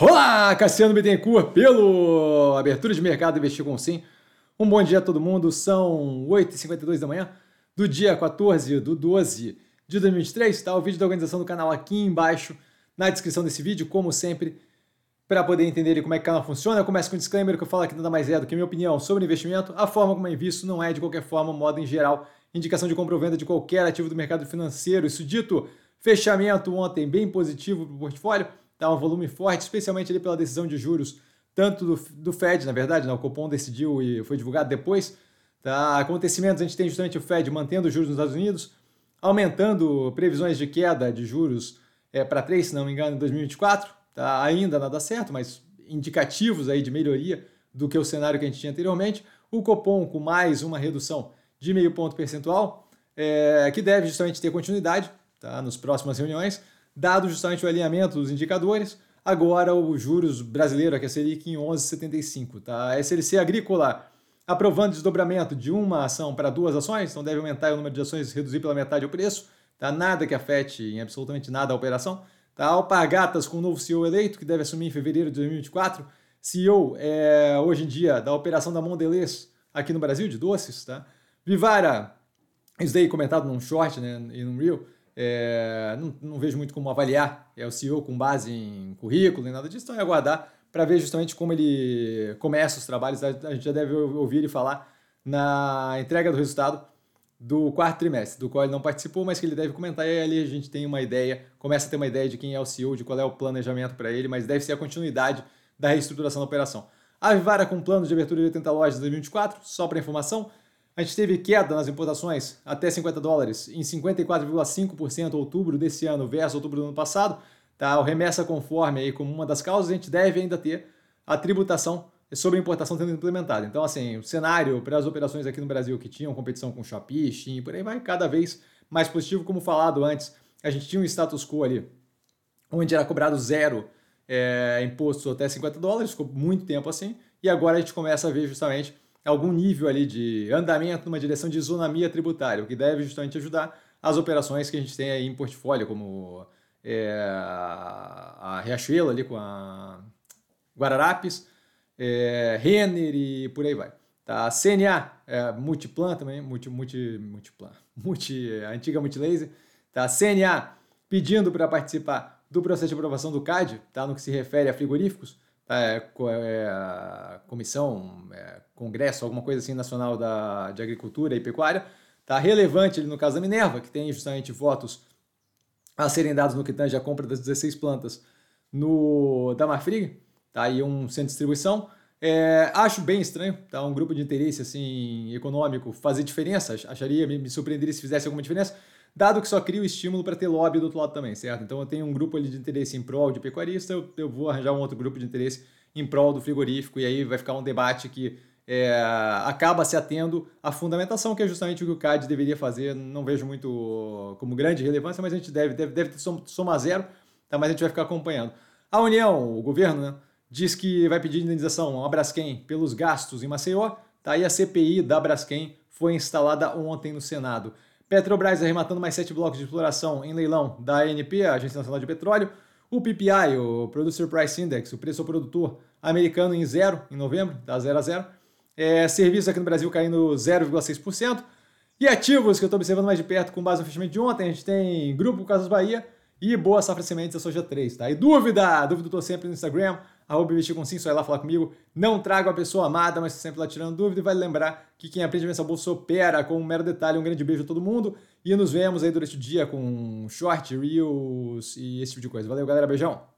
Olá, Cassiano Bittencourt, pelo Abertura de Mercado Investir com Sim. Um bom dia a todo mundo, são 8h52 da manhã do dia 14 do 12 de 2023. Está o vídeo da organização do canal aqui embaixo na descrição desse vídeo, como sempre, para poder entender como é que o canal funciona. Eu começo com um disclaimer que eu falo aqui nada mais é do que minha opinião sobre investimento. A forma como eu invisto não é, de qualquer forma, modo em geral, indicação de compra ou venda de qualquer ativo do mercado financeiro. Isso dito, fechamento ontem bem positivo para o portfólio tá um volume forte, especialmente ali pela decisão de juros, tanto do, do Fed, na verdade, né? o Copom decidiu e foi divulgado depois. Tá? Acontecimentos, a gente tem justamente o Fed mantendo os juros nos Estados Unidos, aumentando previsões de queda de juros é, para 3, se não me engano, em 2024. Tá? Ainda nada certo, mas indicativos aí de melhoria do que o cenário que a gente tinha anteriormente. O Copom com mais uma redução de meio ponto percentual, é, que deve justamente ter continuidade tá? nas próximas reuniões dado justamente o alinhamento dos indicadores, agora os juros brasileiro, aqui a Selic, em 11,75. Tá? A SLC Agrícola aprovando desdobramento de uma ação para duas ações, então deve aumentar o número de ações, reduzir pela metade o preço, tá? nada que afete em absolutamente nada a operação. Tá? Alpargatas com o novo CEO eleito, que deve assumir em fevereiro de 2024, CEO é, hoje em dia da operação da Mondelez aqui no Brasil, de doces. Tá? Vivara, isso daí comentado num short né, e num reel, é, não, não, vejo muito como avaliar é o CEO com base em currículo nem nada disso, então é aguardar para ver justamente como ele começa os trabalhos. A gente já deve ouvir ele falar na entrega do resultado do quarto trimestre, do qual ele não participou, mas que ele deve comentar, e ali a gente tem uma ideia, começa a ter uma ideia de quem é o CEO, de qual é o planejamento para ele, mas deve ser a continuidade da reestruturação da operação. A Vivara com plano de abertura de 80 lojas em 2024, só para informação, a gente teve queda nas importações até 50 dólares em 54,5% outubro desse ano versus outubro do ano passado. Tá? O remessa conforme aí como uma das causas, a gente deve ainda ter a tributação sobre a importação sendo implementada. Então, assim, o cenário para as operações aqui no Brasil que tinham competição com Shopee, Shein, por aí vai cada vez mais positivo. Como falado antes, a gente tinha um status quo ali, onde era cobrado zero é, imposto até 50 dólares, ficou muito tempo assim, e agora a gente começa a ver justamente algum nível ali de andamento numa direção de isonomia tributária, o que deve justamente ajudar as operações que a gente tem aí em portfólio, como é, a Riachuelo ali com a Guararapes, é, Renner e por aí vai. Tá? A CNA, é, Multiplan também, multi, multi, Multiplan, multi, a antiga Multilaser. Tá? A CNA pedindo para participar do processo de aprovação do CAD, tá? no que se refere a frigoríficos, é, é, comissão, é, congresso, alguma coisa assim nacional da, de agricultura e pecuária, tá relevante ali no caso da Minerva, que tem justamente votos a serem dados no que tange a compra das 16 plantas no da Marfrig, tá aí um centro de distribuição. É, acho bem estranho, tá? Um grupo de interesse assim econômico fazer diferença, acharia, me, me surpreenderia se fizesse alguma diferença, dado que só cria o estímulo para ter lobby do outro lado também, certo? Então eu tenho um grupo ali de interesse em prol de pecuarista, eu, eu vou arranjar um outro grupo de interesse em prol do frigorífico, e aí vai ficar um debate que é, acaba se atendo à fundamentação, que é justamente o que o CAD deveria fazer. Não vejo muito como grande relevância, mas a gente deve, deve, deve somar zero, tá? mas a gente vai ficar acompanhando. A União, o governo, né, diz que vai pedir indenização a Braskem pelos gastos em Maceió, tá? e a CPI da Braskem foi instalada ontem no Senado. Petrobras arrematando mais sete blocos de exploração em leilão da ANP, a Agência Nacional de Petróleo. O PPI, o Producer Price Index, o preço ao produtor americano em zero em novembro, da zero a zero. É, serviços aqui no Brasil caindo 0,6%. E ativos que eu estou observando mais de perto com base no fechamento de ontem, a gente tem Grupo Casas Bahia e Boa Safra Sementes da Soja 3, tá? E dúvida? Dúvida eu tô sempre no Instagram, arroba investir só ir lá falar comigo. Não trago a pessoa amada, mas sempre lá tirando dúvida. E vale lembrar que quem aprende a a bolsa opera com um mero detalhe. Um grande beijo a todo mundo e nos vemos aí durante o dia com short, reels e esse tipo de coisa. Valeu, galera. Beijão!